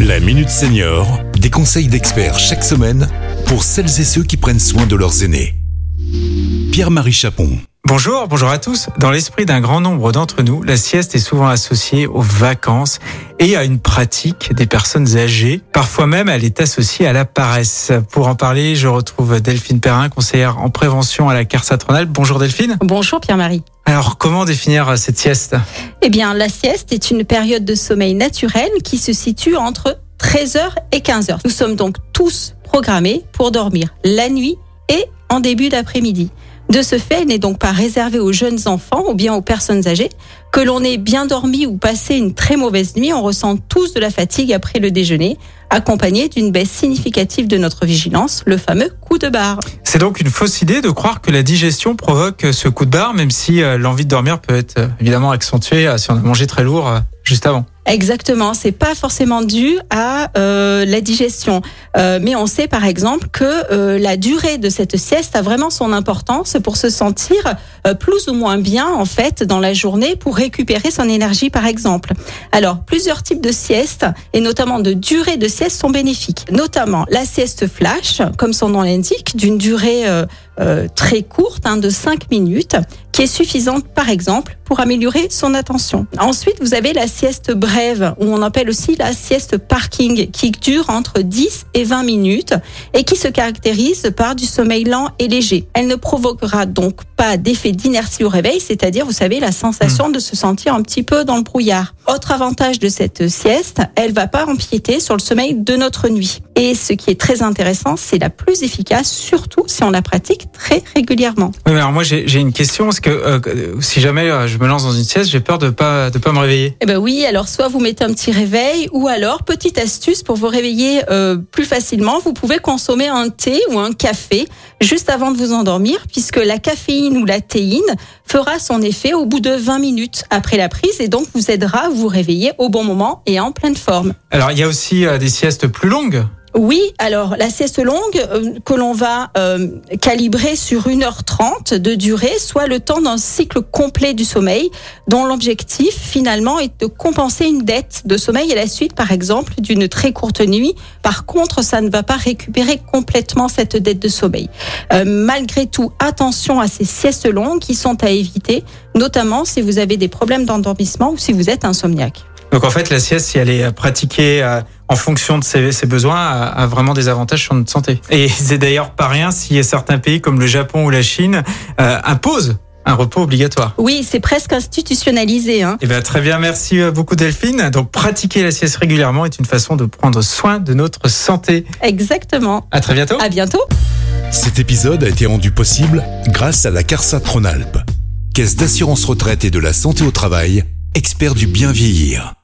La Minute Senior, des conseils d'experts chaque semaine pour celles et ceux qui prennent soin de leurs aînés. Pierre-Marie Chapon. Bonjour, bonjour à tous. Dans l'esprit d'un grand nombre d'entre nous, la sieste est souvent associée aux vacances et à une pratique des personnes âgées. Parfois même, elle est associée à la paresse. Pour en parler, je retrouve Delphine Perrin, conseillère en prévention à la CARSA Tronal. Bonjour Delphine. Bonjour Pierre-Marie. Alors, comment définir cette sieste? Eh bien, la sieste est une période de sommeil naturel qui se situe entre 13h et 15h. Nous sommes donc tous programmés pour dormir la nuit et en début d'après-midi. De ce fait, elle n'est donc pas réservée aux jeunes enfants ou bien aux personnes âgées. Que l'on ait bien dormi ou passé une très mauvaise nuit, on ressent tous de la fatigue après le déjeuner, accompagnée d'une baisse significative de notre vigilance, le fameux coup de barre. C'est donc une fausse idée de croire que la digestion provoque ce coup de barre, même si euh, l'envie de dormir peut être euh, évidemment accentuée euh, si on a mangé très lourd juste avant. Exactement, c'est pas forcément dû à euh, la digestion, euh, mais on sait par exemple que euh, la durée de cette sieste a vraiment son importance pour se sentir euh, plus ou moins bien en fait dans la journée pour récupérer son énergie par exemple. Alors plusieurs types de siestes et notamment de durée de sieste sont bénéfiques, notamment la sieste flash, comme son nom l'indique, d'une durée euh, euh, très courte, hein, de 5 minutes, qui est suffisante par exemple pour améliorer son attention. Ensuite, vous avez la sieste brève, ou on appelle aussi la sieste parking, qui dure entre 10 et 20 minutes et qui se caractérise par du sommeil lent et léger. Elle ne provoquera donc pas d'effet d'inertie au réveil, c'est-à-dire, vous savez, la sensation de se sentir un petit peu dans le brouillard. Autre avantage de cette sieste, elle va pas empiéter sur le sommeil de notre nuit. Et ce qui est très intéressant, c'est la plus efficace, surtout si on la pratique très régulièrement. Oui, mais alors moi j'ai une question parce que euh, si jamais euh, je me lance dans une sieste, j'ai peur de pas de pas me réveiller. Eh ben oui, alors soit vous mettez un petit réveil, ou alors petite astuce pour vous réveiller euh, plus facilement, vous pouvez consommer un thé ou un café juste avant de vous endormir, puisque la caféine ou la théine fera son effet au bout de 20 minutes après la prise et donc vous aidera à vous réveiller au bon moment et en pleine forme. Alors il y a aussi euh, des siestes plus longues. Oui, alors la sieste longue euh, que l'on va euh, calibrer sur 1h30 de durée, soit le temps d'un cycle complet du sommeil, dont l'objectif finalement est de compenser une dette de sommeil à la suite, par exemple, d'une très courte nuit. Par contre, ça ne va pas récupérer complètement cette dette de sommeil. Euh, malgré tout, attention à ces siestes longues qui sont à éviter, notamment si vous avez des problèmes d'endormissement ou si vous êtes insomniaque. Donc en fait la sieste, si elle est pratiquée euh, en fonction de ses, ses besoins, a, a vraiment des avantages sur notre santé. Et c'est d'ailleurs pas rien si certains pays comme le Japon ou la Chine euh, imposent un repos obligatoire. Oui, c'est presque institutionnalisé. Hein. Eh bien, très bien, merci euh, beaucoup Delphine. Donc pratiquer la sieste régulièrement est une façon de prendre soin de notre santé. Exactement. À très bientôt. À bientôt. Cet épisode a été rendu possible grâce à la CARSA Tronalp, Caisse d'assurance retraite et de la santé au travail, expert du bien vieillir.